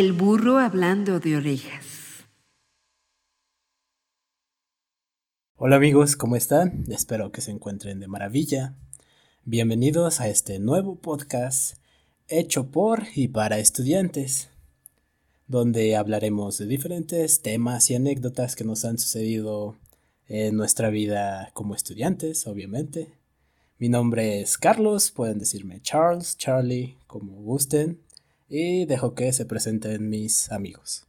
El burro hablando de orejas. Hola amigos, ¿cómo están? Espero que se encuentren de maravilla. Bienvenidos a este nuevo podcast hecho por y para estudiantes, donde hablaremos de diferentes temas y anécdotas que nos han sucedido en nuestra vida como estudiantes, obviamente. Mi nombre es Carlos, pueden decirme Charles, Charlie, como gusten, y dejo que se presenten mis amigos.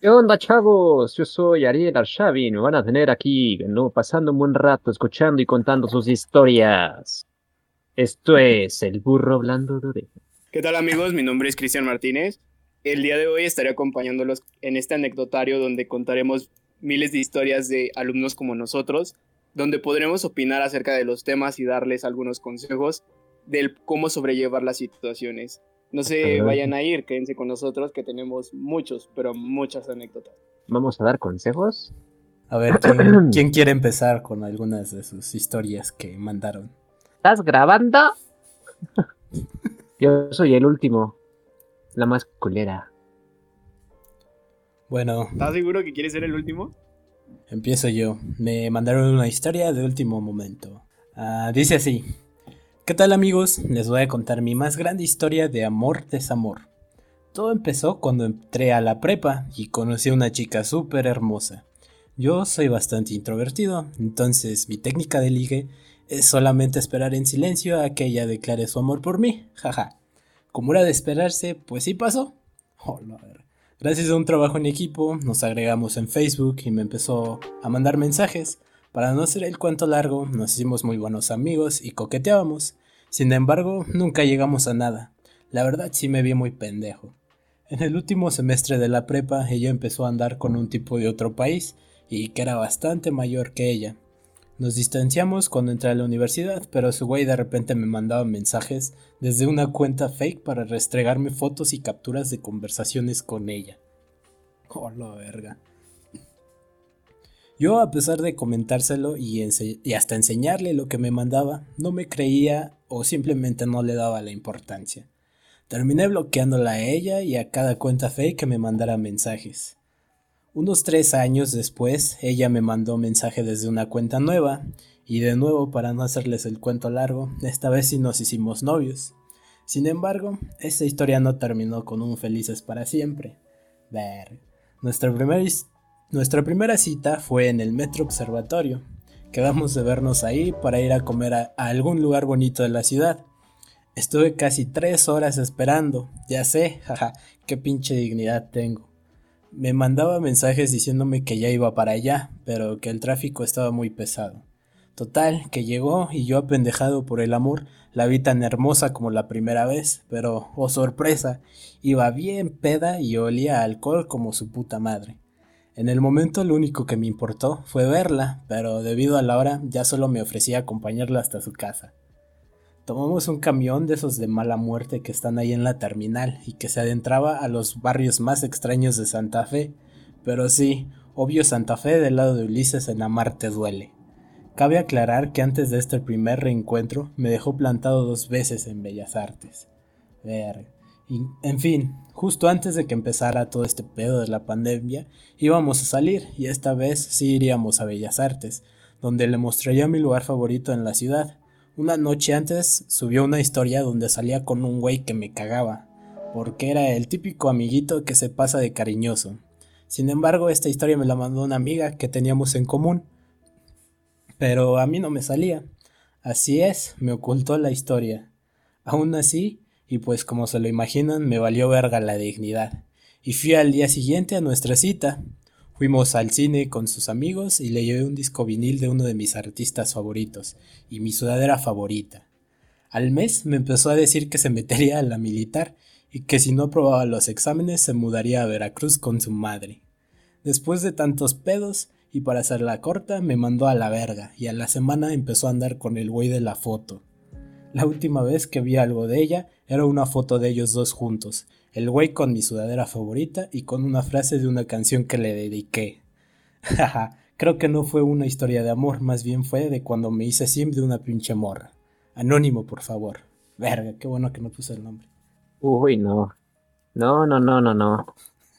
¿Qué onda, chavos? Yo soy Ariel Arshavin. Me van a tener aquí, ¿no? Pasando un buen rato, escuchando y contando sus historias. Esto es El Burro Hablando de Oreja. ¿Qué tal, amigos? Mi nombre es Cristian Martínez. El día de hoy estaré acompañándolos en este anecdotario donde contaremos miles de historias de alumnos como nosotros donde podremos opinar acerca de los temas y darles algunos consejos del cómo sobrellevar las situaciones. No se vayan a ir, quédense con nosotros que tenemos muchos, pero muchas anécdotas. ¿Vamos a dar consejos? A ver, ¿quién, quiere empezar con algunas de sus historias que mandaron? ¿Estás grabando? Yo soy el último, la más culera. Bueno. ¿Estás seguro que quieres ser el último? Empiezo yo. Me mandaron una historia de último momento. Ah, dice así. ¿Qué tal amigos? Les voy a contar mi más grande historia de amor-desamor. Todo empezó cuando entré a la prepa y conocí a una chica súper hermosa. Yo soy bastante introvertido, entonces mi técnica de ligue es solamente esperar en silencio a que ella declare su amor por mí. Jaja. Como era de esperarse, pues sí pasó. Oh, Gracias a un trabajo en equipo, nos agregamos en Facebook y me empezó a mandar mensajes. Para no hacer el cuento largo, nos hicimos muy buenos amigos y coqueteábamos. Sin embargo, nunca llegamos a nada. La verdad sí me vi muy pendejo. En el último semestre de la prepa, ella empezó a andar con un tipo de otro país y que era bastante mayor que ella. Nos distanciamos cuando entré a la universidad, pero su güey de repente me mandaba mensajes desde una cuenta fake para restregarme fotos y capturas de conversaciones con ella. Oh, la verga. Yo, a pesar de comentárselo y, hasta enseñarle lo que me mandaba, no me creía o simplemente no le daba la importancia. Terminé bloqueándola a ella y a cada cuenta fake que me mandara mensajes. Unos tres años después, ella me mandó mensaje desde una cuenta nueva, y de nuevo, para no hacerles el cuento largo, esta vez sí nos hicimos novios. Sin embargo, esta historia no terminó con un felices para siempre. Ver. Nuestra, nuestra primera cita fue en el Metro Observatorio. Quedamos de vernos ahí para ir a comer a algún lugar bonito de la ciudad. Estuve casi tres horas esperando. Ya sé, jaja, qué pinche dignidad tengo. Me mandaba mensajes diciéndome que ya iba para allá, pero que el tráfico estaba muy pesado. Total, que llegó y yo apendejado por el amor, la vi tan hermosa como la primera vez, pero, oh sorpresa, iba bien peda y olía alcohol como su puta madre. En el momento lo único que me importó fue verla, pero debido a la hora ya solo me ofrecía acompañarla hasta su casa. Tomamos un camión de esos de mala muerte que están ahí en la terminal y que se adentraba a los barrios más extraños de Santa Fe. Pero sí, obvio Santa Fe del lado de Ulises en Amarte duele. Cabe aclarar que antes de este primer reencuentro me dejó plantado dos veces en Bellas Artes. Ver. En fin, justo antes de que empezara todo este pedo de la pandemia, íbamos a salir y esta vez sí iríamos a Bellas Artes, donde le mostraría mi lugar favorito en la ciudad, una noche antes subió una historia donde salía con un güey que me cagaba, porque era el típico amiguito que se pasa de cariñoso. Sin embargo, esta historia me la mandó una amiga que teníamos en común, pero a mí no me salía. Así es, me ocultó la historia. Aún así, y pues como se lo imaginan, me valió verga la dignidad. Y fui al día siguiente a nuestra cita. Fuimos al cine con sus amigos y le llevé un disco vinil de uno de mis artistas favoritos y mi sudadera favorita. Al mes me empezó a decir que se metería a la militar y que si no aprobaba los exámenes se mudaría a Veracruz con su madre. Después de tantos pedos y para hacerla corta me mandó a la verga y a la semana empezó a andar con el güey de la foto. La última vez que vi algo de ella era una foto de ellos dos juntos el güey con mi sudadera favorita y con una frase de una canción que le dediqué. Jaja, creo que no fue una historia de amor, más bien fue de cuando me hice sim de una pinche morra. Anónimo, por favor. Verga, qué bueno que no puse el nombre. Uy, no. No, no, no, no, no.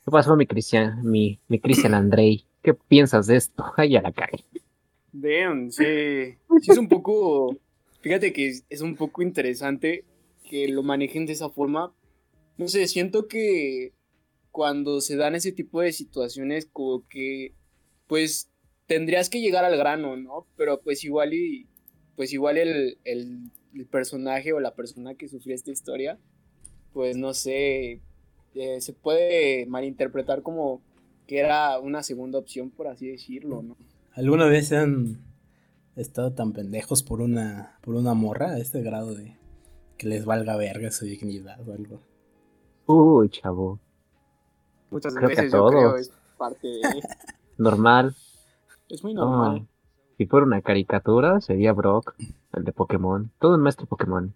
¿Qué pasó, mi Cristian, mi, mi Cristian Andrei? ¿Qué piensas de esto? Ay, a la calle. Damn, sí. Sí es un poco. Fíjate que es, es un poco interesante que lo manejen de esa forma. No sé, siento que cuando se dan ese tipo de situaciones, como que. Pues tendrías que llegar al grano, ¿no? Pero pues igual y. Pues igual el, el, el personaje o la persona que sufrió esta historia. Pues no sé. eh, se puede malinterpretar como que era una segunda opción, por así decirlo, ¿no? ¿Alguna vez han estado tan pendejos por una, por una morra a este grado de que les valga verga su dignidad o algo? Uy, chavo. Muchas Creo que a veces yo creo todos. es parte de... Normal. Es muy No, normal. si fuera una caricatura, sería Brock, el de Pokémon. Todo un maestro Pokémon.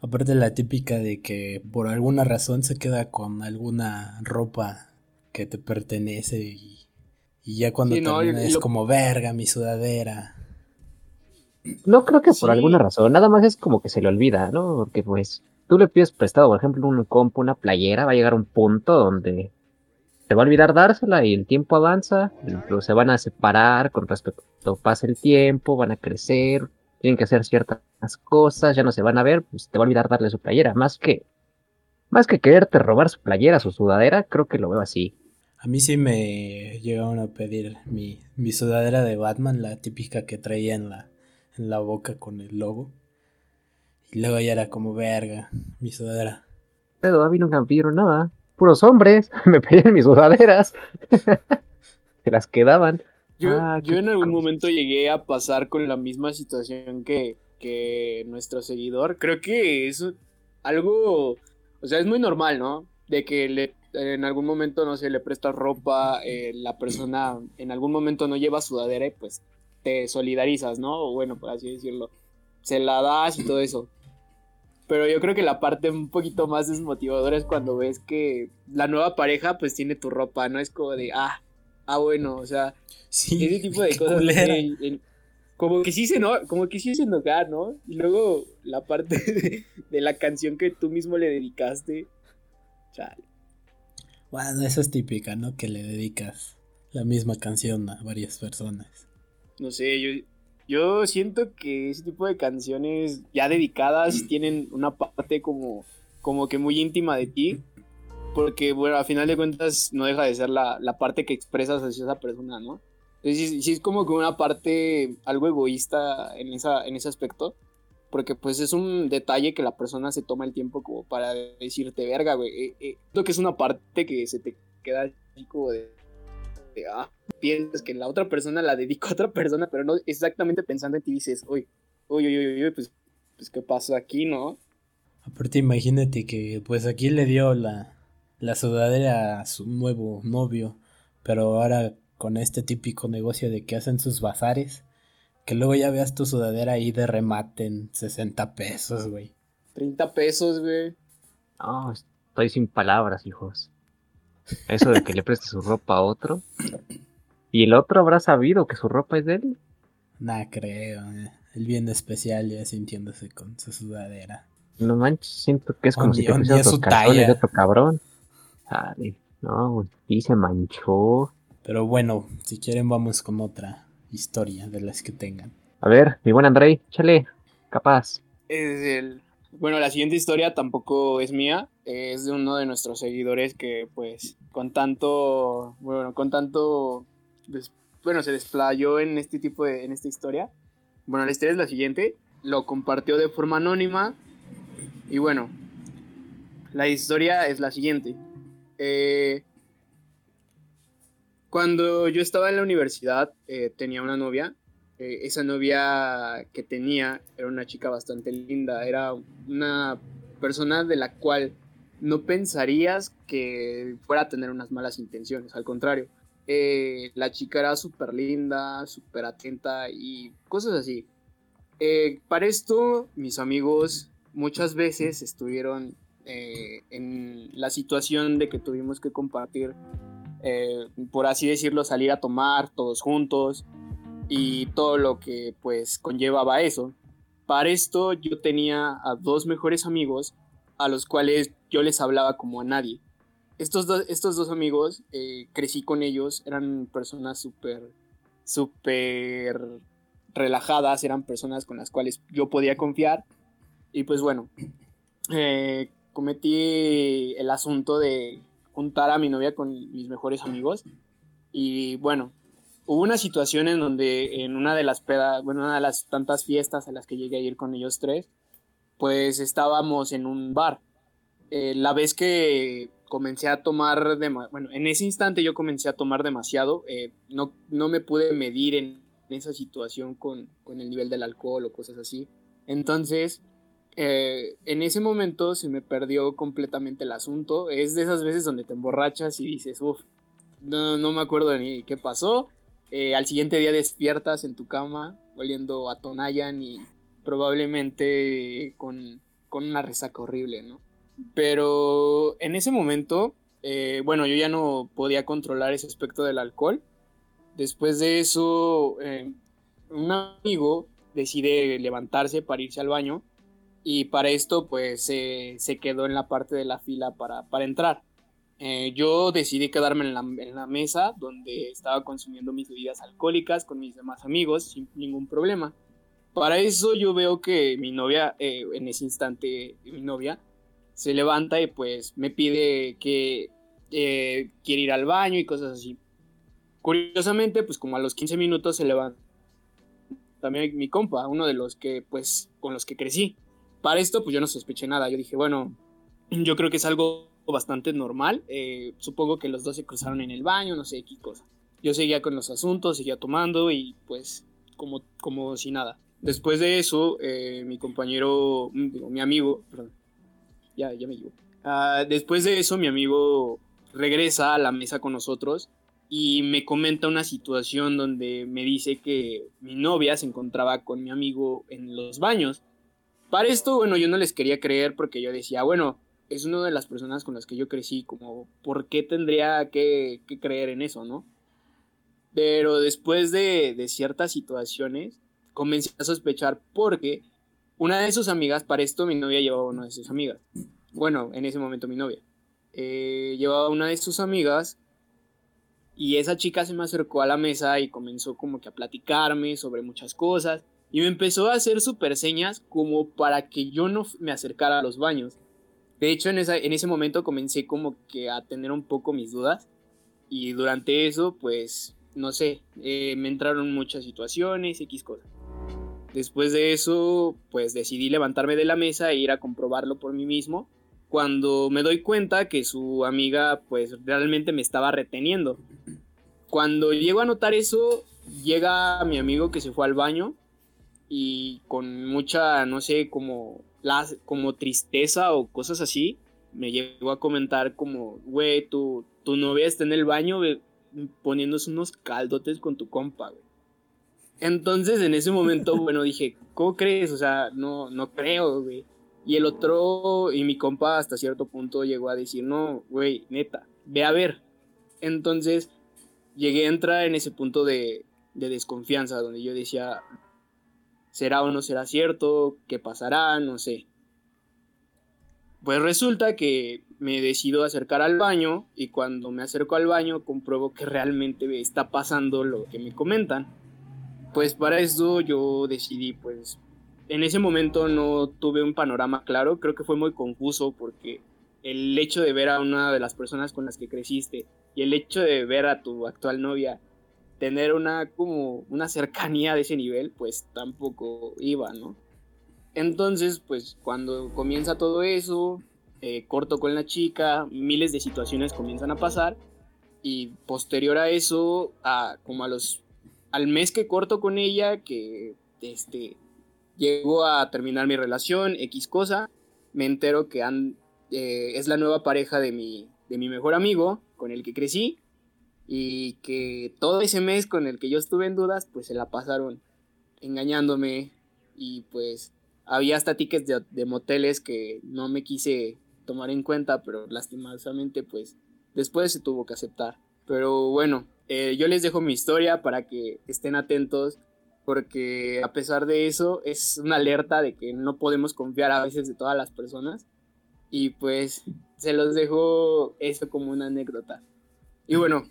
Aparte la típica de que por alguna razón se queda con alguna ropa que te pertenece y, y ya cuando Sí, termina es lo- como verga mi sudadera. No creo que por alguna razón, nada más es como que se le olvida, ¿no? Porque pues tú le pides prestado, por ejemplo, un compo, una playera, va a llegar un punto donde te va a olvidar dársela y el tiempo avanza, se van a separar con respecto, pasa el tiempo, van a crecer, tienen que hacer ciertas cosas, ya no se van a ver, pues te va a olvidar darle su playera, más que más que quererte robar su playera, su sudadera, creo que lo veo así. A mí sí me llegaron a pedir mi, mi sudadera de Batman, la típica que traía en la, en la boca con el logo. Y luego ya era como verga, mi sudadera. Pero a mí nunca me pidieron nada. Puros hombres, me pedían mis sudaderas. Se las quedaban. Yo, Ah, yo en algún momento llegué a pasar con la misma situación que, que nuestro seguidor. Creo que es algo, o sea, es muy normal, ¿no? De que le, en algún momento, no sé, le prestas ropa, eh, la persona en algún momento no lleva sudadera y pues te solidarizas, ¿no? O bueno, por así decirlo. Se la das y todo eso. Pero yo creo que la parte un poquito más desmotivadora es cuando ves que la nueva pareja pues tiene tu ropa, ¿no? Es como de, ah, ah, bueno, o sea, Sí, ese tipo de cosas en- como que sí se no como que sí se enojar no y luego la parte de, de la canción que tú mismo le dedicaste chale. Bueno, eso es típica, ¿no? Que le dedicas la misma canción a varias personas. no sé yo yo siento que ese tipo de canciones ya dedicadas tienen una parte como como que muy íntima de ti porque bueno a final de cuentas no deja de ser la, la parte que expresas hacia esa persona no Entonces, sí, sí es como que una parte algo egoísta en, esa, en ese aspecto. Porque pues es un detalle que la persona se toma el tiempo como para decirte, verga, güey. Eh, eh, Creo que es una parte que se te queda así como de, ah, piensas que la otra persona la dedico a otra persona, pero no exactamente pensando en ti dices, uy, uy, uy, uy, uy, pues, pues qué pasó aquí, ¿no? Aparte, imagínate que pues aquí le dio la, la sudadera a su nuevo novio, pero ahora con este típico negocio de que hacen sus bazares, que luego ya veas tu sudadera ahí de remate en 60 pesos, güey. 30 pesos, güey. No, estoy sin palabras, hijos. Eso de que le preste su ropa a otro. ¿Y el otro habrá sabido que su ropa es de él? Nah, creo. eh. El bien especial ya sintiéndose con su sudadera. No manches, siento que es como si te pusieras los su calzones talla. de otro cabrón. Chale, no, güey, sí se manchó. Pero bueno, si quieren vamos con otra historia de las que tengan. A ver, mi buen Andrei, échale, capaz. Es el... Bueno, la siguiente historia tampoco es mía, es de uno de nuestros seguidores que pues con tanto, bueno, con tanto, des- bueno, se desplayó en este tipo de, en esta historia. Bueno, la historia es la siguiente, lo compartió de forma anónima y bueno, la historia es la siguiente. Eh, cuando yo estaba en la universidad eh, tenía una novia eh, esa novia que tenía era una chica bastante linda, era una persona de la cual no pensarías que fuera a tener unas malas intenciones, al contrario. Eh, la chica era súper linda, súper atenta y cosas así. Eh, para esto, mis amigos muchas veces estuvieron eh, en la situación de que tuvimos que compartir, eh, por así decirlo, salir a tomar todos juntos, y todo lo que pues conllevaba eso. Para esto yo tenía a dos mejores amigos a los cuales yo les hablaba como a nadie. estos, dos estos dos amigos, eh, crecí con ellos, eran personas súper, súper relajadas, eran personas con las cuales yo podía confiar. Y pues bueno, eh, cometí el asunto de juntar a mi novia con mis mejores amigos. Y bueno, hubo una situación en donde en una de las pedas, bueno, una de las tantas fiestas a las que llegué a ir con ellos tres, pues estábamos en un bar. Eh, la vez que comencé a tomar, bueno, en ese instante yo comencé a tomar demasiado, eh, no, no me pude medir en, esa situación con, con, el nivel del alcohol o cosas así. Entonces, eh, en ese momento se me perdió completamente el asunto. Es de esas veces donde te emborrachas y dices, uff, no, no me acuerdo ni qué pasó. Eh, al siguiente día despiertas en tu cama oliendo a Tonayan y probablemente con, con una resaca horrible, ¿no? Pero en ese momento, eh, bueno, yo ya no podía controlar ese aspecto del alcohol. Después de eso, eh, un amigo decide levantarse para irse al baño y para esto pues se quedó en la parte de la fila para, para entrar. Eh, yo decidí quedarme en la, en la, mesa donde estaba consumiendo mis bebidas alcohólicas con mis demás amigos sin ningún problema. Para eso yo veo que mi novia, eh, en ese instante mi novia, se levanta y pues me pide que eh, quiere ir al baño y cosas así. Curiosamente, pues como a los 15 minutos se levanta también mi compa, uno de los que pues con los que crecí. Para esto pues yo no sospeché nada, yo dije, bueno, yo creo que es algo bastante normal. Eh, supongo que los dos se cruzaron en el baño, no sé qué cosa. Yo seguía con los asuntos, seguía tomando y pues como, como si nada. Después de eso, eh, mi compañero, mm, mi amigo, perdón, ya, ya me llevo. Ah, después de eso, mi amigo regresa a la mesa con nosotros y me comenta una situación donde me dice que mi novia se encontraba con mi amigo en los baños. Para esto, bueno, yo no les quería creer porque yo decía, bueno, es una de las personas con las que yo crecí, como, ¿por qué tendría que, creer en eso, no? Pero después de, ciertas situaciones, comencé a sospechar porque una de sus amigas, para esto mi novia llevaba una de sus amigas. Bueno, en ese momento mi novia. Eh, llevaba una de sus amigas y esa chica se me acercó a la mesa y comenzó como que a platicarme sobre muchas cosas y me empezó a hacer super señas como para que yo no me acercara a los baños. De hecho, en, ese momento comencé como que a tener un poco mis dudas y durante eso, pues, no sé, eh, me entraron muchas situaciones, X cosas. Después de eso, pues decidí levantarme de la mesa e ir a comprobarlo por mí mismo. Cuando me doy cuenta que su amiga, pues realmente me estaba reteniendo. Cuando llego a notar eso, llega mi amigo que se fue al baño y con mucha, no sé, como como tristeza o cosas así, me llegó a comentar como, güey, tu, tu novia está en el baño poniéndose unos caldotes con tu compa, güey. Entonces en ese momento, bueno, dije, ¿cómo crees? O sea, no, no creo, güey. Y el otro, y mi compa hasta cierto punto llegó a decir, no, güey, neta, ve a ver. Entonces llegué a entrar en ese punto de, de desconfianza, donde yo decía, ¿Será o no será cierto? ¿Qué pasará? No sé. Pues resulta que me decido acercar al baño y cuando me acerco al baño compruebo que realmente está pasando lo que me comentan. Pues para eso yo decidí, pues en ese momento no tuve un panorama claro, creo que fue muy confuso porque el hecho de ver a una de las personas con las que creciste y el hecho de ver a tu actual novia tener una como una cercanía de ese nivel, pues tampoco iba, ¿no? Entonces, pues cuando comienza todo eso, eh, corto con la chica, miles de situaciones comienzan a pasar y posterior a eso, a, como a los al mes que corto con ella, que este llegó a terminar mi relación, X cosa, me entero que han, eh, es la nueva pareja de mi, de mi mejor amigo con el que crecí y que todo ese mes con el que yo estuve en dudas, pues se la pasaron engañándome y pues había hasta tickets de, moteles que no me quise tomar en cuenta, pero lastimosamente pues después se tuvo que aceptar. Pero bueno, eh, yo les dejo mi historia para que estén atentos porque a pesar de eso es una alerta de que no podemos confiar a veces de todas las personas y pues se los dejo eso como una anécdota. Y bueno,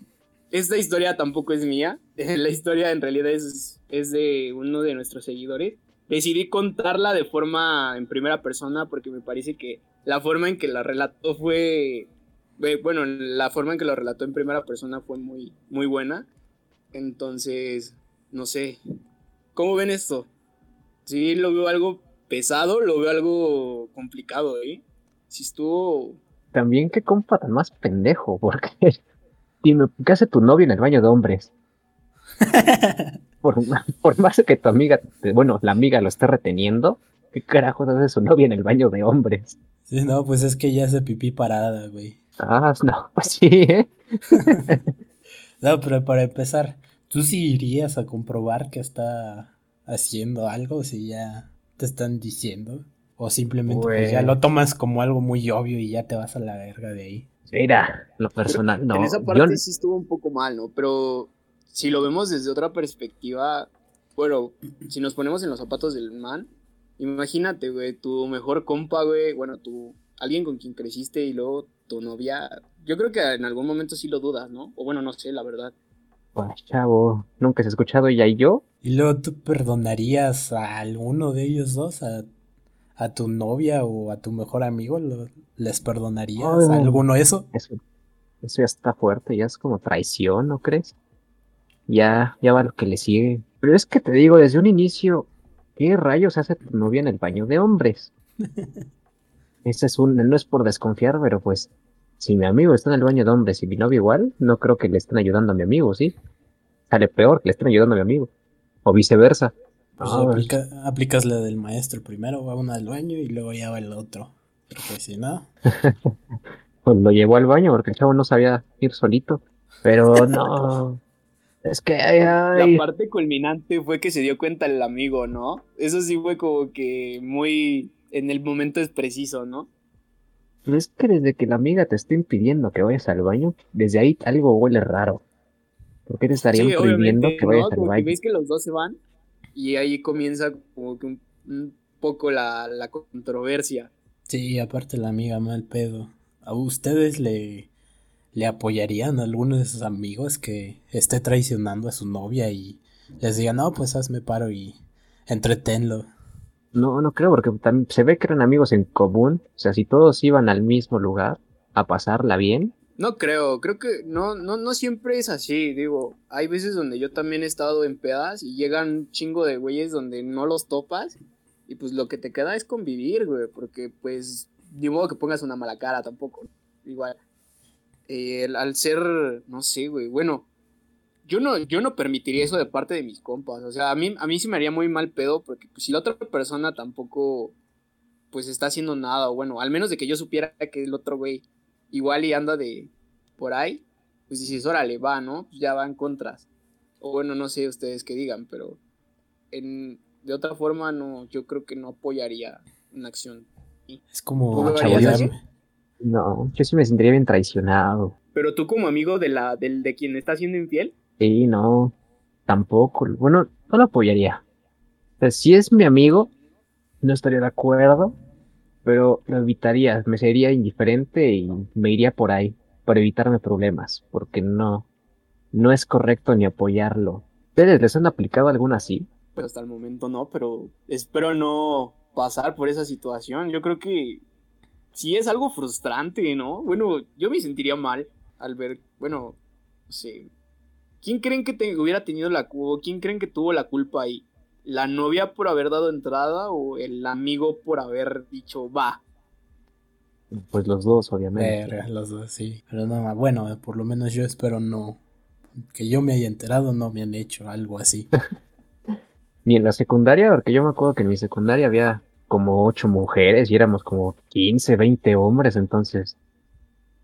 esta historia tampoco es mía. La historia en realidad es, es de uno de nuestros seguidores. Decidí contarla de forma en primera persona porque me parece que la forma en que la relató fue. Bueno, la forma en que lo relató en primera persona fue muy, muy buena. Entonces, no sé. ¿Cómo ven esto? Sí, lo veo algo pesado, lo veo algo complicado, ¿eh? Si estuvo. También qué compa tan más pendejo, porque dime, ¿qué hace tu novio en el baño de hombres? por, por, más que tu amiga, bueno, la amiga lo esté reteniendo, ¿qué carajo hace su novia en el baño de hombres? Sí, no, pues es que ya hace pipí parada, güey. Ah, no, pues sí, ¿eh? no, pero para empezar, ¿tú sí irías a comprobar que está haciendo algo si ya te están diciendo? O simplemente pues, ya lo tomas como algo muy obvio y ya te vas a la verga de ahí. Mira, lo personal, no. En esa parte sí estuvo un poco mal, ¿no? Pero si lo vemos desde otra perspectiva, bueno, si nos ponemos en los zapatos del man, imagínate, güey, tu mejor compa, güey, bueno, tu alguien con quien creciste y luego tu novia, yo creo que en algún momento sí lo dudas, ¿no? O bueno, no sé, la verdad. Pues chavo, nunca has escuchado ella y yo. ¿Y luego tú perdonarías a alguno de ellos dos? ¿A, a tu novia o a tu mejor amigo? ¿Les perdonarías alguno eso? eso? Eso ya está fuerte, ya es como traición, ¿no crees? Ya, ya va lo que le sigue. Pero es que te digo, desde un inicio, ¿qué rayos hace tu novia en el baño de hombres? Ese es un, no es por desconfiar, pero pues, si mi amigo está en el baño de hombres y mi novia igual, no creo que le estén ayudando a mi amigo, ¿sí? Sale peor que le estén ayudando a mi amigo. O viceversa. Pues aplica, aplicas la del maestro primero, va uno al baño y luego ya va el otro. Porque si no. pues lo llevó al baño porque el chavo no sabía ir solito. Pero no. Es que La parte culminante fue que se dio cuenta el amigo, ¿no? Eso sí fue como que muy en el momento es preciso, ¿no? Pero es que desde que la amiga te está impidiendo que vayas al baño, desde ahí algo huele raro. ¿Por qué te estarían prohibiendo que vayas al baño? Veis que los dos se van y ahí comienza como que un, poco la, la, controversia. Sí, aparte la amiga mal pedo. ¿A ustedes le, le apoyarían a alguno de sus amigos que esté traicionando a su novia y les diga, no, pues hazme paro y entretenlo? No, no creo, porque se ve que eran amigos en común. O sea, si todos iban al mismo lugar a pasarla bien. No creo, creo que no, no, no siempre es así. Digo, hay veces donde yo también he estado en pedas y llegan un chingo de güeyes donde no los topas. Y pues lo que te queda es convivir, güey. Porque pues, ni modo que pongas una mala cara tampoco. Igual. Eh, al ser, no sé, güey. Bueno, yo no, yo no permitiría eso de parte de mis compas. O sea, a mí, a mí sí me haría muy mal pedo porque pues, si la otra persona tampoco pues está haciendo nada, o bueno, al menos de que yo supiera que el otro güey igual y anda de por ahí, pues dices, órale, va, ¿no? Pues ya van contras. O bueno, no sé ustedes qué digan, pero en, de otra forma no, yo creo que no apoyaría una acción. Es como No, yo sí me sentiría bien traicionado. Pero tú como amigo de la, del, de quien está siendo infiel, Sí, no, tampoco. Bueno, no lo apoyaría. si es mi amigo, no estaría de acuerdo, pero lo evitaría, me sería indiferente y me iría por ahí, para evitarme problemas, porque no, no es correcto ni apoyarlo. ¿Ustedes les han aplicado alguna así? Pues hasta el momento no, pero espero no pasar por esa situación. Yo creo que sí es algo frustrante, ¿no? Bueno, yo me sentiría mal al ver, bueno, no sé, ¿Quién creen que te, hubiera tenido la culpa? ¿Quién creen que tuvo la culpa ahí? ¿La novia por haber dado entrada o el amigo por haber dicho va? Pues los dos, obviamente. los dos, sí. Pero no, bueno, por lo menos yo espero no. Que yo me haya enterado, no me han hecho algo así. Ni en la secundaria, porque yo me acuerdo que en mi secundaria había como ocho mujeres y éramos como 15, 20 hombres, entonces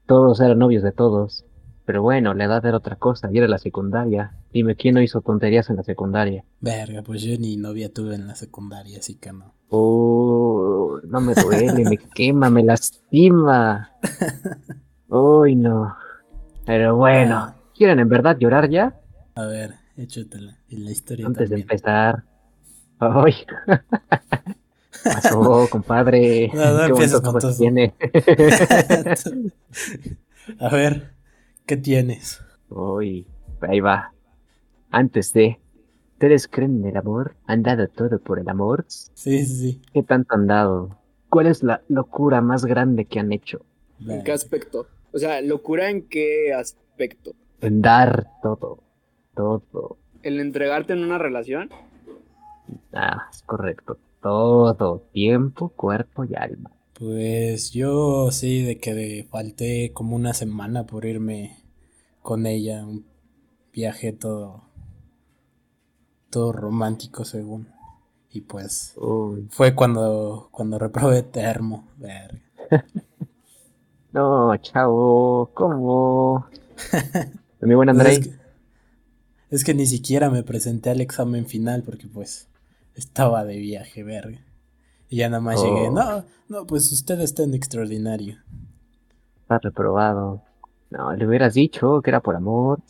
todos eran novios de todos. Pero bueno, la edad era otra cosa, y era la secundaria. Dime, ¿quién no hizo tonterías en la secundaria? Verga, pues yo ni novia tuve en la secundaria, así que no. Oh, no me duele, me quema, me lastima. Uy, no. Pero bueno, ah. ¿quieren en verdad llorar ya? A ver, échatela. En la historia Antes de empezar. Ay. Pasó, compadre. No, no Qué bonitos con todo tiene. A ver, ¿qué tienes? Uy, ahí va. Antes de. ¿Ustedes creen en el amor? ¿Han dado todo por el amor? Sí, sí, sí. ¿Qué tanto han dado? ¿Cuál es la locura más grande que han hecho? ¿En qué aspecto? O sea, locura en qué aspecto. En dar todo. Todo. El entregarte en una relación. Ah, es correcto. Todo. Tiempo, cuerpo y alma. Pues yo sí, de que de- falté como una semana por irme con ella, un viaje todo, todo romántico según. Y pues Uy. fue cuando, cuando reprobé termo, verga. No, chavo. ¿Cómo? Mi buen Pues André. es, que, es que ni siquiera me presenté al examen final porque pues estaba de viaje, verga. Y ya nada más Oh. llegué, no, no, pues usted está en extraordinario. Está reprobado. No, le hubieras dicho que era por amor.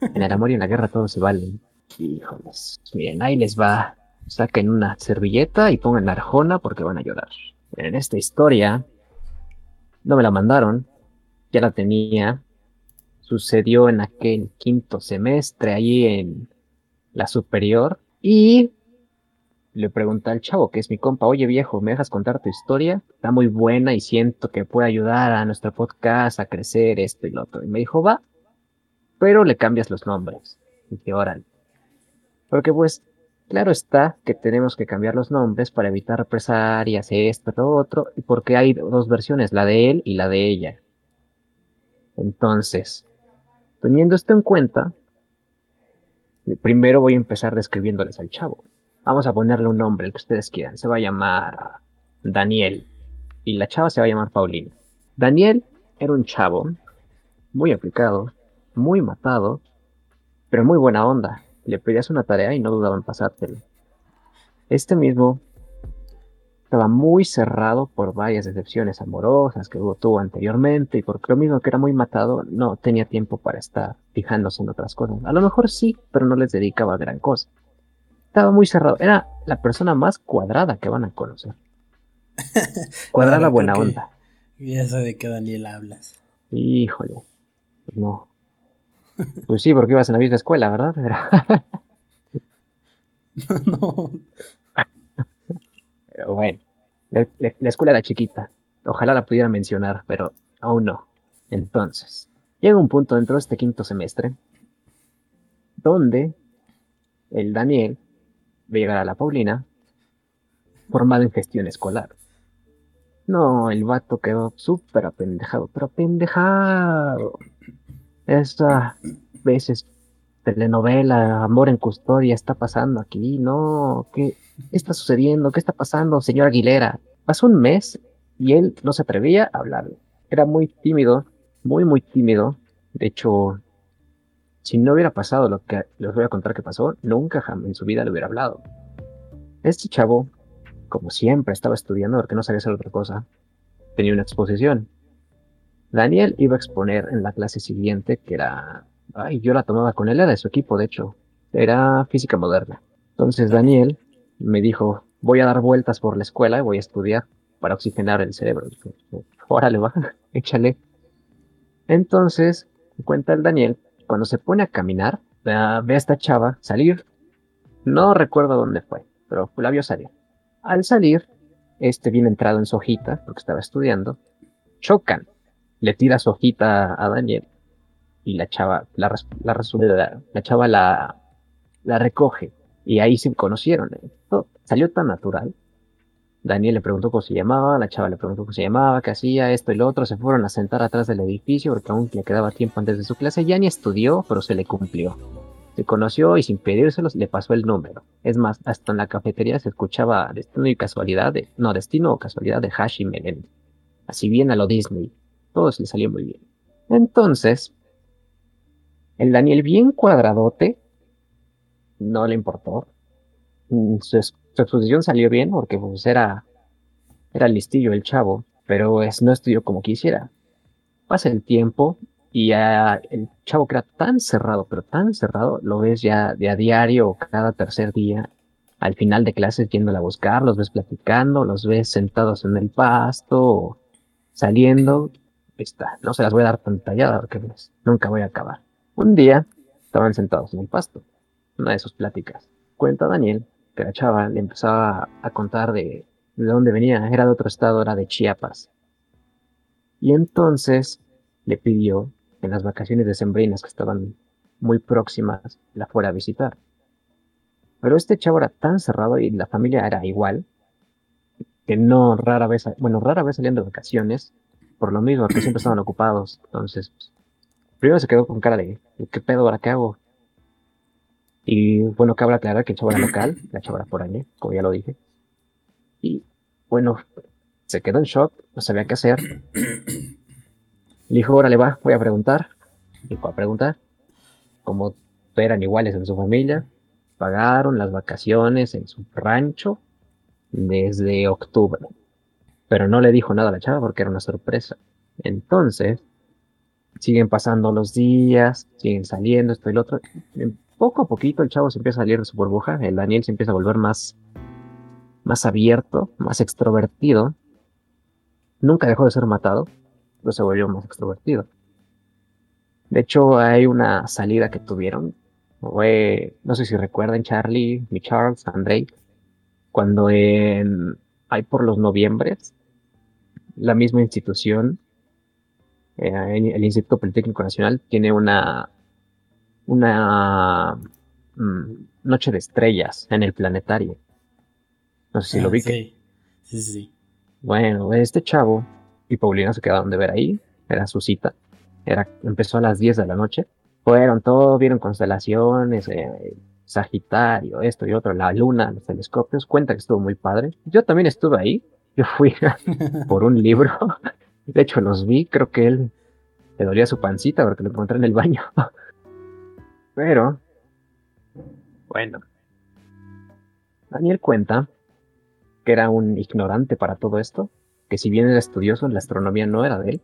En el amor y en la guerra todo se vale. Híjoles. Miren, ahí les va. Saquen una servilleta y pongan la arjona porque van a llorar. En esta historia, no me la mandaron. Ya la tenía. Sucedió en aquel quinto semestre, allí en la superior. Y le pregunté al chavo, que es mi compa, oye viejo, ¿me dejas contar tu historia? Está muy buena y siento que puede ayudar a nuestro podcast a crecer esto y lo otro. Y me dijo, va, pero le cambias los nombres. Y dije, órale. Porque pues, claro está que tenemos que cambiar los nombres para evitar represalias, esto, lo otro, porque hay dos versiones, la de él y la de ella. Entonces, teniendo esto en cuenta, primero voy a empezar describiéndoles al chavo. Vamos a ponerle un nombre, el que ustedes quieran. Se va a llamar Daniel. Y la chava se va a llamar Paulina. Daniel era un chavo muy aplicado, muy matado, pero muy buena onda. Le pedías una tarea y no dudaba en pasártela. Este mismo estaba muy cerrado por varias decepciones amorosas que tuvo anteriormente y porque lo mismo que era muy matado, no tenía tiempo para estar fijándose en otras cosas. A lo mejor sí, pero no les dedicaba gran cosa estaba muy cerrado. Era la persona más cuadrada que van a conocer. Cuadrada buena onda. Ya sé de qué Daniel hablas. Híjole. Pues no. Pues sí, porque ibas en la misma escuela, ¿verdad? Pero, no, pero bueno. La escuela era chiquita. Ojalá la pudiera mencionar, pero aún no. Entonces, llega un punto dentro de este quinto semestre donde el Daniel ve llegar a la Paulina formado en gestión escolar. No, el vato quedó súper apendejado, pero apendejado. Esa veces telenovela, amor en custodia está pasando aquí, no, ¿qué, está sucediendo? ¿Qué está pasando, señor Aguilera? Pasó un mes y él no se atrevía a hablarle. Era muy tímido, muy, muy tímido. De hecho, si no hubiera pasado lo que les voy a contar que pasó, nunca jamás en su vida le hubiera hablado. Este chavo, como siempre, estaba estudiando porque no sabía hacer otra cosa. Tenía una exposición. Daniel iba a exponer en la clase siguiente, que era... Ay, yo la tomaba con él, era de su equipo, de hecho. Era física moderna. Entonces Daniel me dijo, voy a dar vueltas por la escuela y voy a estudiar para oxigenar el cerebro. Dije, Órale, va, échale. Entonces, cuenta el Daniel, cuando se pone a caminar, a, ve a esta chava salir. No recuerdo dónde fue, pero la vio salir. Al salir, este viene entrado en su hojita, porque estaba estudiando. Chocan. Le tira su hojita a Daniel. Y la chava la, la, la, la chava la, la recoge. Y ahí se conocieron. ¿eh? Salió tan natural. Daniel le preguntó cómo se llamaba, la chava le preguntó cómo se llamaba, qué hacía, esto y lo otro. Se fueron a sentar atrás del edificio porque aún le quedaba tiempo antes de su clase. Ya ni estudió, pero se le cumplió. Se conoció y sin pedírselos le pasó el número. Es más, hasta en la cafetería se escuchaba destino y casualidad de, no, destino o casualidad de Hash y Melendi. Así bien a lo Disney. Todo se le salió muy bien. Entonces, el Daniel bien cuadradote, no le importó. Mm, Su, su exposición salió bien porque pues era, era listillo el chavo, pero es, no estudió como quisiera. Pasa el tiempo y ya el chavo que era tan cerrado, pero tan cerrado, lo ves ya de a diario o cada tercer día al final de clases yéndola a buscar, los ves platicando, los ves sentados en el pasto, o saliendo, está, no se las voy a dar tan tallada porque pues, nunca voy a acabar. Un día estaban sentados en el pasto, una de sus pláticas. Cuenta Daniel la chava le empezaba a contar de, de dónde venía, era de otro estado, era de Chiapas. Y entonces le pidió en las vacaciones decembrinas que estaban muy próximas la fuera a visitar. Pero este chavo era tan cerrado y la familia era igual, que no rara vez, bueno, rara vez salían de vacaciones, por lo mismo, que siempre estaban ocupados. Entonces, pues, primero se quedó con cara de, ¿qué pedo ahora qué hago? Y bueno, cabe aclarar que era local, la chava era por ahí, como ya lo dije. Y bueno, se quedó en shock, no sabía qué hacer. Le dijo, órale va, voy a preguntar. Y fue a preguntar. Como eran iguales en su familia, pagaron las vacaciones en su rancho desde octubre. Pero no le dijo nada a la chava porque era una sorpresa. Entonces, siguen pasando los días, siguen saliendo, esto y lo otro. Poco a poquito el chavo se empieza a salir de su burbuja, el Daniel se empieza a volver más, más abierto, más extrovertido. Nunca dejó de ser matado, pero se volvió más extrovertido. De hecho, hay una salida que tuvieron. Fue, no sé si recuerdan, Charlie, mi Charles, Andrei, cuando en, hay por los noviembres, la misma institución, eh, el Instituto Politécnico Nacional, tiene una, una mm, noche de estrellas en el planetario. No sé si lo ah, vi. Sí, sí, sí. Bueno, este chavo y Paulina se quedaron de ver ahí, era su cita. Era, empezó a las 10 de la noche. Fueron todos, vieron constelaciones, eh, Sagitario, esto y otro, la luna, los telescopios. Cuenta que estuvo muy padre. Yo también estuve ahí. Yo fui por un libro. De hecho, los vi. Creo que él le dolía su pancita porque lo encontré en el baño. Pero, bueno. Daniel cuenta que era un ignorante para todo esto, que si bien era estudioso, la astronomía no era de él.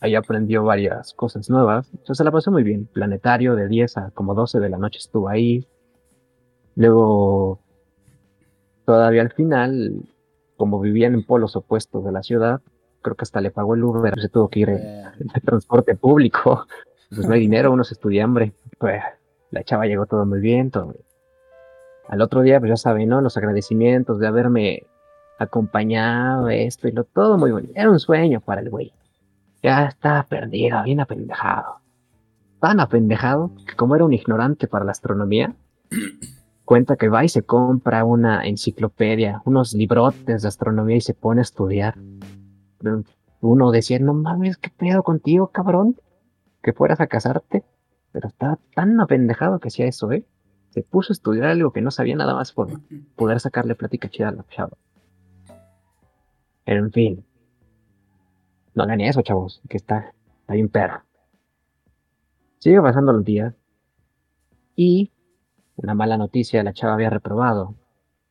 Ahí aprendió varias cosas nuevas. Entonces se la pasó muy bien. Planetario de 10 a como 12 de la noche estuvo ahí. Luego, todavía al final, como vivían en polos opuestos de la ciudad, creo que hasta le pagó el Uber, se tuvo que ir en, transporte público. Pues no hay dinero, uno se estudia hambre. Pues la chava llegó todo muy bien, todo Al otro día, pues ya saben, ¿no? Los agradecimientos de haberme acompañado, esto y lo todo muy bonito. Era un sueño para el güey. Ya estaba perdido, bien apendejado. Tan apendejado que como era un ignorante para la astronomía, cuenta que va y se compra una enciclopedia, unos librotes de astronomía y se pone a estudiar. Uno decía, no mames, ¿qué pedo contigo, cabrón? Que fueras a casarte. Pero estaba tan apendejado que hacía eso, ¿eh? Se puso a estudiar algo que no sabía nada más por poder sacarle plática chida a la chava. En fin. No hagan eso, chavos, que está, está bien perro. Sigue pasando los días. Y una mala noticia, la chava había reprobado.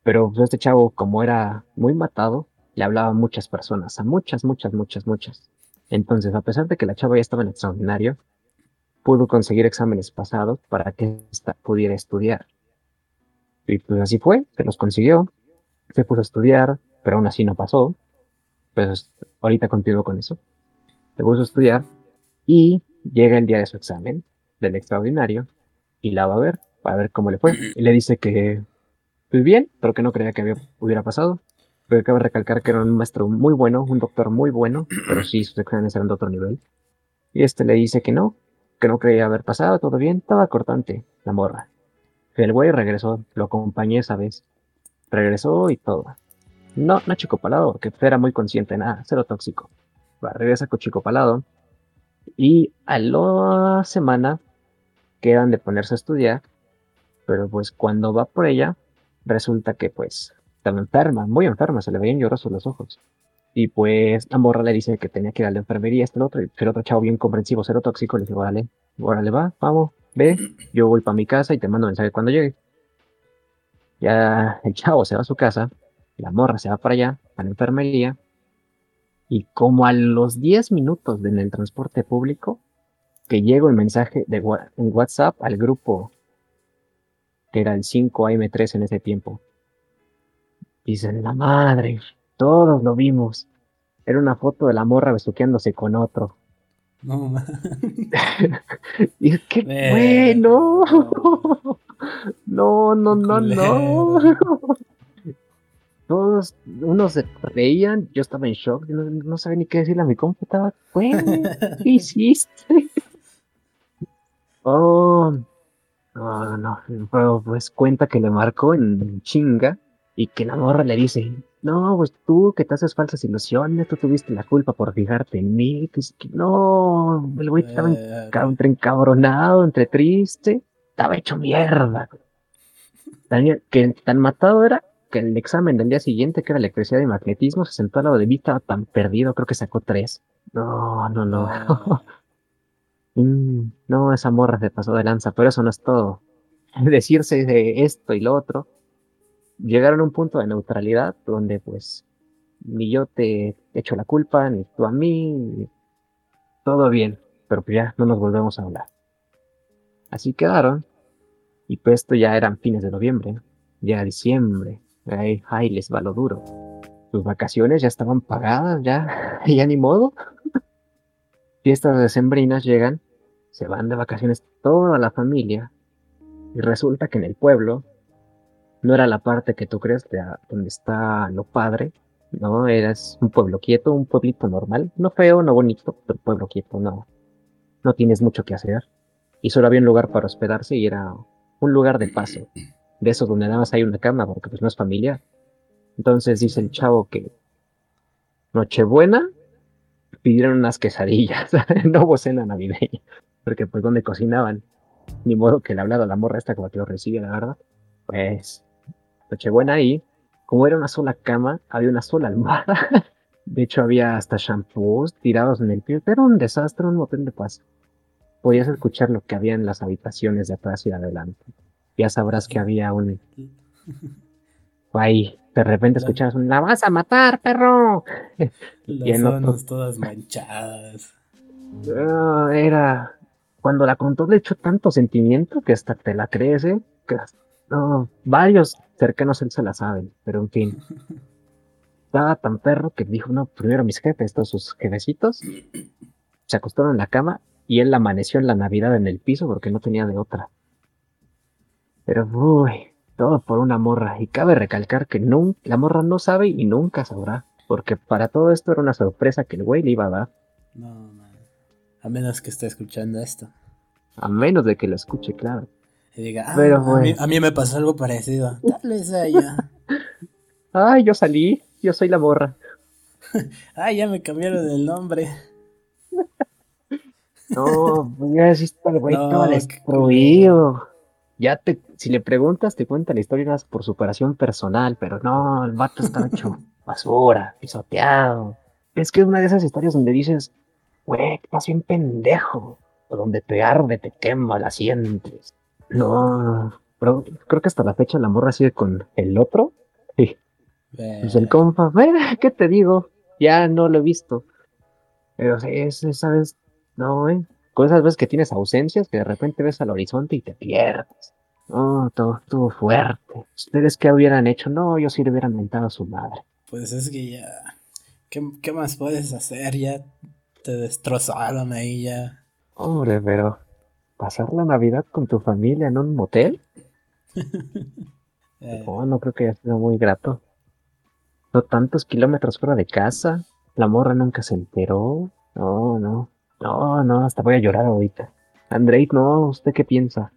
Pero pues, este chavo, como era muy matado, le hablaba a muchas personas, a muchas, muchas, muchas, muchas. Entonces, a pesar de que la chava ya estaba en extraordinario, pudo conseguir exámenes pasados para que ésta pudiera estudiar. Y pues así fue, se los consiguió, se puso a estudiar, pero aún así no pasó pues ahorita continúo con eso. Se puso a estudiar y llega el día de su examen del extraordinario y la va a ver para ver cómo le fue. Y le dice que pues bien, pero que no creía que hubiera pasado. Pero cabe recalcar que era un maestro muy bueno, un doctor muy bueno, pero sí sus exámenes eran de otro nivel. Y este le dice que no, que no creía haber pasado, todo bien, estaba cortante, la morra. El güey regresó, lo acompañé esa vez. Regresó y todo. No, no Chico Palado, porque era muy consciente, nada, cero tóxico. Va, regresa con Chico Palado. Y a la semana quedan de ponerse a estudiar. Pero pues cuando va por ella, resulta que pues estaba enferma, muy enferma, se le veían llorosos los ojos. Y pues la morra le dice que tenía que ir a la enfermería, este el otro, y el otro chavo bien comprensivo, cero tóxico, le dice, órale, órale va, vamos, ve, yo voy para mi casa y te mando mensaje cuando llegue. Ya el chavo se va a su casa la morra se va para allá, a la enfermería, y como a los 10 minutos en el transporte público, que llega un mensaje de, WhatsApp al grupo que era el 5AM3 en ese tiempo. Dicen, la madre, todos lo vimos. Era una foto de la morra besuqueándose con otro. No, ma- Y qué Eh, bueno. No, no, no, no. Todos, unos se reían, yo estaba en shock, no, no sabía ni qué decirle a mi compa, estaba, güey, ¿qué hiciste? Oh, no, no, pero pues cuenta que le marcó en chinga y que la morra le dice, no, pues tú que te haces falsas ilusiones, tú tuviste la culpa por fijarte en mí, que que no, el güey estaba entre encabronado, entre triste, estaba hecho mierda. Tan, que tan matado era que el examen del día siguiente, que era electricidad y magnetismo, se sentó al lado de mí, estaba tan perdido, creo que sacó tres. No, no, no. ah, Mm, no, esa morra se pasó de lanza, pero eso no es todo. Decirse de esto y lo otro, llegaron a un punto de neutralidad donde pues ni yo te echo la culpa, ni tú a mí, todo bien, pero pues ya no nos volvemos a hablar. Así quedaron, y pues esto ya eran fines de noviembre, ya diciembre, ahí les va lo duro. Sus vacaciones ya estaban pagadas, ya, ya ni modo. Fiestas decembrinas llegan, se van de vacaciones toda la familia, y resulta que en el pueblo no era la parte que tú crees donde está lo padre, no, eras un pueblo quieto, un pueblito normal, no feo, no bonito, pero pueblo quieto, no, no tienes mucho que hacer. Y solo había un lugar para hospedarse y era un lugar de paso, de esos donde nada más hay una cama, porque pues no es familiar. Entonces dice el chavo que Nochebuena pidieron unas quesadillas, no hubo cena navideña, porque pues donde cocinaban, ni modo que le hablado la morra esta como que lo recibe, la verdad. Pues, Nochebuena ahí, como era una sola cama, había una sola almohada. De hecho, había hasta shampoos tirados en el piso. Era un desastre, un motel de paz. Podías escuchar lo que había en las habitaciones de atrás y de adelante. Ya sabrás que había un... Ahí, de repente escuchabas un... ¡La vas a matar, perro! las otro- sábanas todas manchadas. Ah, era... Cuando la contó le echó tanto sentimiento que hasta te la crees, ¿eh? Que varios cercanos él se la saben, pero en fin. Estaba tan perro que dijo, no, primero mis jefes, todos sus jefecitos, se acostaron en la cama y él amaneció en la Navidad en el piso porque no tenía de otra. Pero, uy, todo por una morra. Y cabe recalcar que nun- la morra no sabe y nunca sabrá. Porque para todo esto era una sorpresa que el güey le iba a dar. No, man. A menos que esté escuchando esto. A menos de que lo escuche, claro. Y diga, ah, Pero a, mí, a mí me pasó algo parecido. Tal vez a ella. Ay, yo salí, yo soy la morra. Ay, ya me cambiaron el nombre. No, pues ya deciste el güey todo destruido. Ya te, si le preguntas, te cuenta la historia más por superación personal, pero no, el vato está hecho basura, pisoteado. Es que es una de esas historias donde dices, güey, estás bien pendejo. O donde te arde, te quema, la sientes. No, pero creo que hasta la fecha la morra sigue con el otro. Sí, pues el compa, ¿qué te digo? Ya no lo he visto. Pero es, esa vez, no, eh. Con esas veces que tienes ausencias, que de repente ves al horizonte y te pierdes. No, todo estuvo fuerte. ¿Ustedes qué hubieran hecho? No, yo sí le hubieran mentado a su madre. Pues es que ya. ¿Qué, qué más puedes hacer? Ya te destrozaron ahí ya. Hombre, pero pasar la Navidad con tu familia en un motel, Eh, oh, no creo que haya sido muy grato. No tantos kilómetros fuera de casa, la morra nunca se enteró. No, no, no, no, hasta voy a llorar ahorita. Andrei, no, ¿usted qué piensa?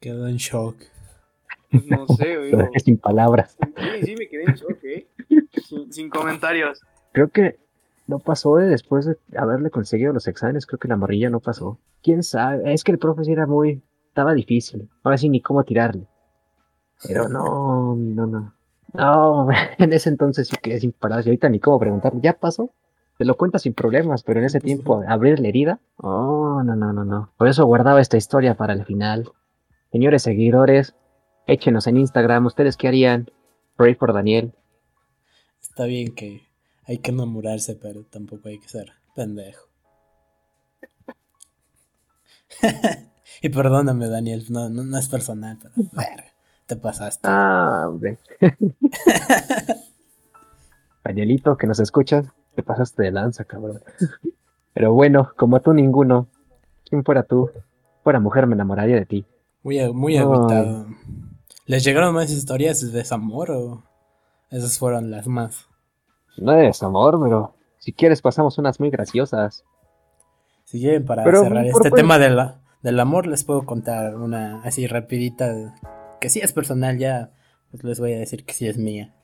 quedó en shock. No sé, oigo. sin palabras. Sí, sí, me quedé en shock, ¿eh? Sin, sin comentarios. Creo que no pasó de después de haberle conseguido los exámenes, creo que la amarilla no pasó. ¿Quién sabe? Es que el profe sí era muy... Estaba difícil. Ahora sí ni cómo tirarle. Pero no, no, no. No, en ese entonces sí quedé sin palabras y ahorita ni cómo preguntarle. ¿Ya pasó? Te lo cuenta sin problemas, pero en ese tiempo abrir la herida. Oh, no, no, no, no. Por eso guardaba esta historia para el final. Señores seguidores, échenos en Instagram. ¿Ustedes qué harían? Pray for Daniel. Está bien que hay que enamorarse, pero tampoco hay que ser pendejo. Y perdóname, Daniel, no, no, no es personal, pero verga, te pasaste. Ah, hombre. Danielito, que nos escuchas, te pasaste de lanza, cabrón. Pero bueno, como tú ninguno, ¿quién fuera tú? Fuera mujer, me enamoraría de ti. Muy, muy agüitado. ¿Les llegaron más historias de desamor o esas fueron las más? No es amor, pero si quieres pasamos unas muy graciosas. Si quieren, para Pero, cerrar este pues- tema de la- del amor, les puedo contar una así rapidita, de- que sí es personal ya, pues les voy a decir que sí es mía.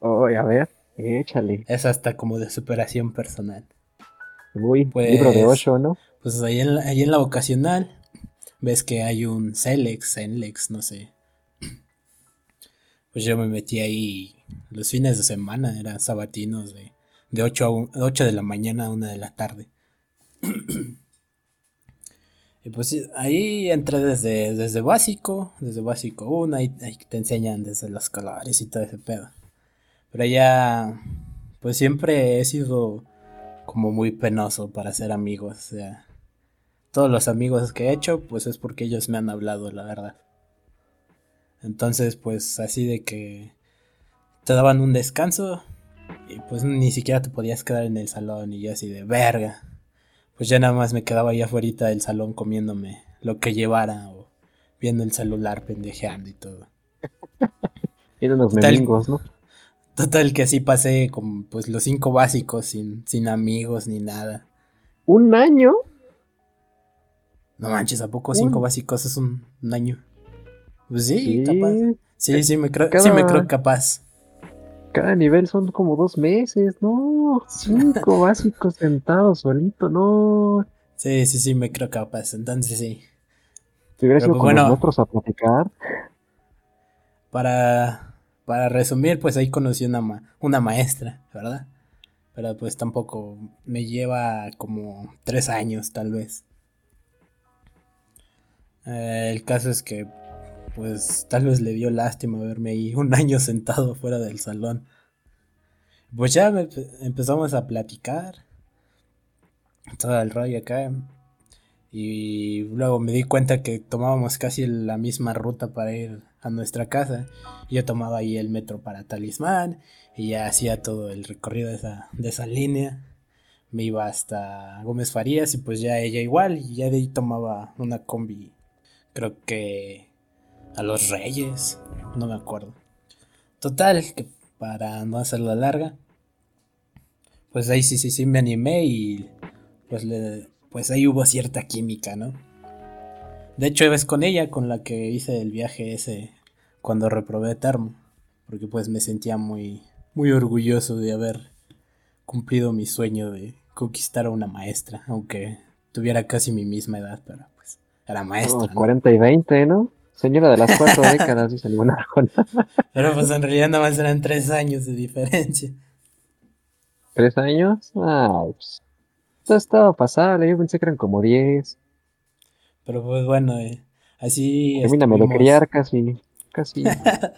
Oye, a ver, échale. Es hasta como de superación personal. Uy, Pues- libro de ocho, ¿no? Pues ahí en la, ahí en la vocacional, ves que hay un Celex, Cenlex, no sé. Pues yo me metí ahí los fines de semana, eran sabatinos de, de 8, a un- 8 de la mañana a 1 de la tarde. y pues ahí entré desde, desde básico, desde básico 1, ahí, ahí te enseñan desde los colores y todo ese pedo. Pero ya, pues siempre he sido como muy penoso para ser amigos, o sea, todos los amigos que he hecho, pues es porque ellos me han hablado, la verdad. Entonces, pues así de que te daban un descanso y pues ni siquiera te podías quedar en el salón y yo así de verga. Pues ya nada más me quedaba ahí afuera del salón comiéndome lo que llevara o viendo el celular pendejeando y todo. Tiene unos Tal- memingos, ¿no? Total que así pasé como pues los cinco básicos sin, sin amigos ni nada. ¿Un año? No manches, ¿a poco cinco básicos es un, un año? Pues sí, Sí, capaz. Sí, sí me creo, Cada- sí me creo capaz. cada nivel son como dos meses, ¿no? Cinco básicos sentados solito, no. Sí, sí, sí me creo capaz. Entonces sí. Si hubieras Pero ido con nuestros a platicar, Para, para resumir, pues ahí conocí una, ma- una maestra, ¿verdad? Pero pues tampoco me lleva como tres años, tal vez. Eh, el caso es que, pues tal vez le dio lástima verme ahí un año sentado fuera del salón. Pues ya empezamos a platicar. Todo el rollo acá. Y luego me di cuenta que tomábamos casi la misma ruta para ir a nuestra casa. Yo tomaba ahí el metro para Talismán y ya hacía todo el recorrido de esa, de esa línea. Me iba hasta Gómez Farías y pues ya ella igual. Y ya de ahí tomaba una combi. Creo que a los Reyes. No me acuerdo. Total, que para no hacerla larga. Pues ahí sí, sí, sí me animé y pues le, pues ahí hubo cierta química, ¿no? De hecho, es con ella con la que hice el viaje ese cuando reprobé termo, porque pues me sentía muy muy orgulloso de haber cumplido mi sueño de conquistar a una maestra, aunque tuviera casi mi misma edad, pero pues era maestra. ¿no? 40 y 20, ¿no? Señora de las cuatro décadas, dice el Arjona. Pero pues en realidad nada más eran tres años de diferencia. ¿Tres años? Ah, pues. Esto estaba pasable, yo pensé que eran como 10. Pero pues bueno, eh, así Termíname de criar casi. Casi.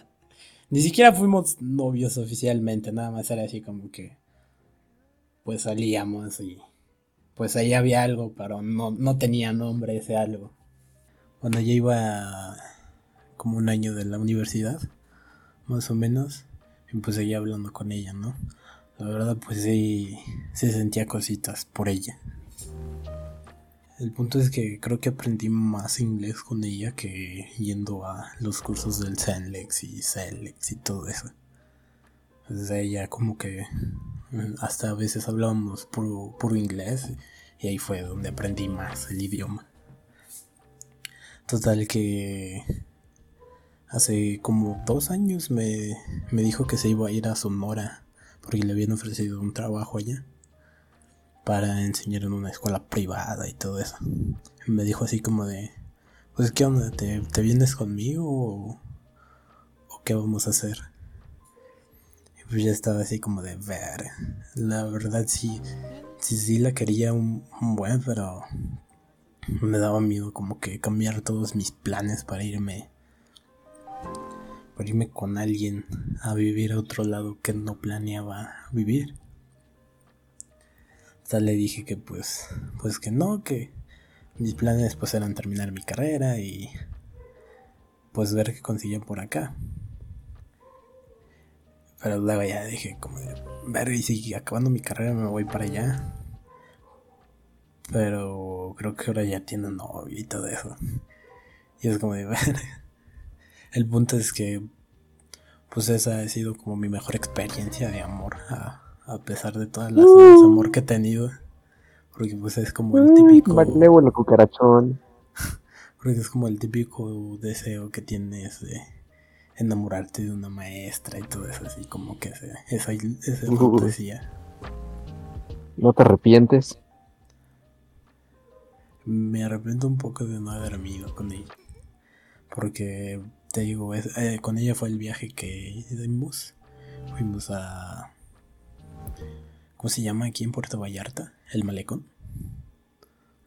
Ni siquiera fuimos novios oficialmente, nada más era así como que pues salíamos y pues ahí había algo, pero no, no tenía nombre ese algo. Cuando ya iba como un año de la universidad, más o menos, y pues seguía hablando con ella, ¿no? La verdad pues sí, sí sentía cositas por ella. El punto es que creo que aprendí más inglés con ella que yendo a los cursos del Zenlex y Celex y todo eso. Entonces ella como que mm, hasta a veces hablábamos puro, puro inglés y ahí fue donde aprendí más el idioma. Total que hace como dos años me, me dijo que se iba a ir a Sonora porque le habían ofrecido un trabajo allá para enseñar en una escuela privada y todo eso. Me dijo así como de, pues qué onda, ¿te, te vienes conmigo o, o qué vamos a hacer? Y pues ya estaba así como de ver, la verdad sí, sí, sí la quería un, un buen, pero me daba miedo como que cambiar todos mis planes para irme, para irme con alguien a vivir a otro lado que no planeaba vivir. Sea, le dije que pues, pues que no, que mis planes pues eran terminar mi carrera y pues ver qué conseguía por acá. Pero luego ya dije como ver y si acabando mi carrera me voy para allá. Pero creo que ahora ya tiene novio y todo eso. Y es como de. El punto es que pues esa ha sido como mi mejor experiencia de amor. A, a pesar de todas las uh. amor que he tenido. Porque pues es como el típico. bueno, cucarachón. Porque es como el típico deseo que tienes de enamorarte de una maestra y todo eso, así como que ese, esa, esa fantasía. ¿No te arrepientes? Me arrepiento un poco de no haber ido con ella. Porque, te digo, eh, con ella fue el viaje que hicimos. Fuimos a... ¿Cómo se llama aquí en Puerto Vallarta? El malecón.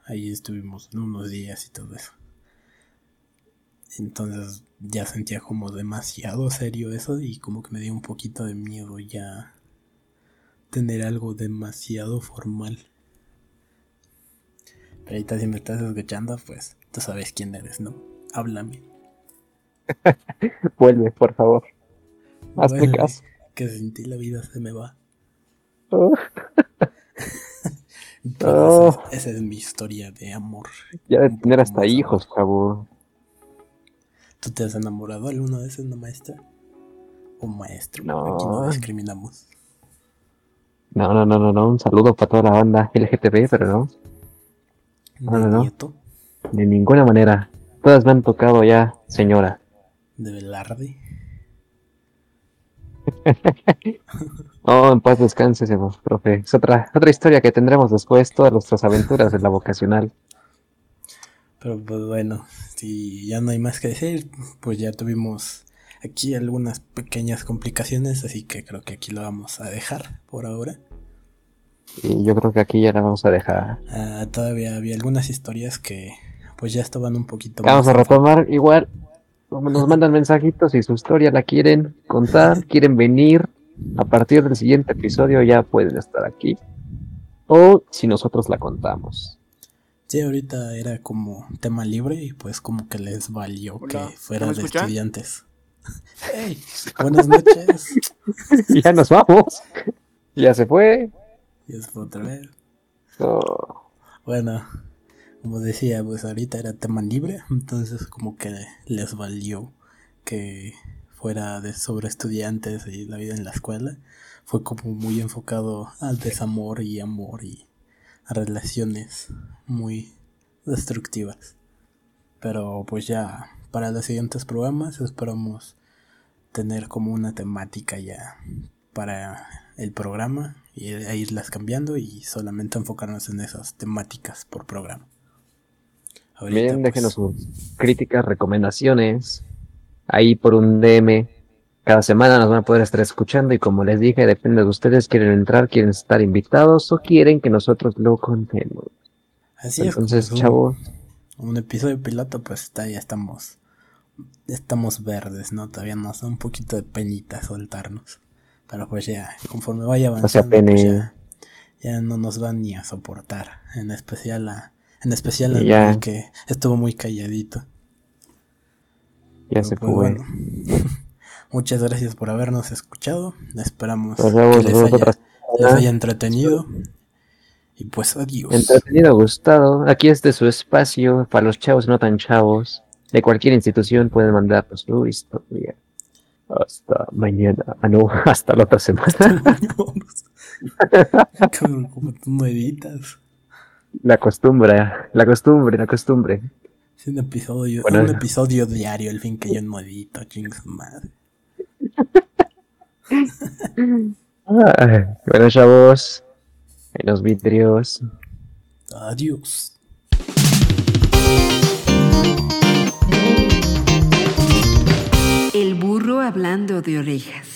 Ahí estuvimos unos días y todo eso. Entonces ya sentía como demasiado serio eso y como que me dio un poquito de miedo ya tener algo demasiado formal. Pero ahorita si me estás escuchando, pues tú sabes quién eres, ¿no? Háblame. Vuelve, por favor. Hazme caso. Que sin ti la vida se me va. Oh. esa, es, mi historia de amor. Ya de tener hasta hijos, chavo. ¿Tú te has enamorado alguna vez de una maestra? ¿O maestro? No. Aquí no discriminamos. No, no, no, no, no. Un saludo para toda la banda LGTB, pero no. No, no, no. De ninguna manera. Todas me han tocado ya, señora. ¿De Velarde? oh, en paz descanse, profe. Es otra, otra historia que tendremos después, todas nuestras aventuras en la vocacional. Pero pues bueno, si ya no hay más que decir, pues ya tuvimos aquí algunas pequeñas complicaciones, así que creo que aquí lo vamos a dejar por ahora. Y yo creo que aquí ya la vamos a dejar. Ah, todavía había algunas historias que pues ya estaban un poquito Vamos a retomar igual. Nos mandan mensajitos si su historia la quieren contar, quieren venir. A partir del siguiente episodio ya pueden estar aquí. O si nosotros la contamos. Sí, ahorita era como tema libre y pues como que les valió que fuera de estudiantes. hey, buenas noches. ya nos vamos. Ya se fue. Se fue otra vez. Oh. Bueno, como decía, pues ahorita era tema libre, entonces como que les valió que fuera de sobre estudiantes y la vida en la escuela. Fue como muy enfocado al desamor y amor y a relaciones muy destructivas. Pero pues ya para los siguientes programas esperamos tener como una temática ya para el programa y e irlas cambiando y solamente enfocarnos en esas temáticas por programa. Bien, déjenos pues, sus críticas, recomendaciones. Ahí por un DM. Cada semana nos van a poder estar escuchando y como les dije, depende de ustedes, quieren entrar, quieren estar invitados o quieren que nosotros lo contemos. Así es. Entonces, chavos. Un episodio piloto, pues está, ya estamos, estamos verdes, ¿no? Todavía nos da un poquito de penita soltarnos. Pero pues ya, conforme vaya avanzando, pues ya, ya, no nos van ni a soportar. En especial a, en especial a que estuvo muy calladito. Ya se pues, fue. muchas gracias por habernos escuchado. Esperamos que les haya, entretenido. Y pues adiós. Entretenido, gustado. Aquí es de su espacio para los chavos no tan chavos. De cualquier institución pueden mandarnos su historia. Hasta mañana. Ah, no, hasta la otra semana. Como tú no editas. La costumbre, la costumbre, la costumbre. Es un episodio, un episodio diario, el fin que yo no edito, chingos madre. bueno, chavos, en los vidrios. Adiós. Hablando de orejas.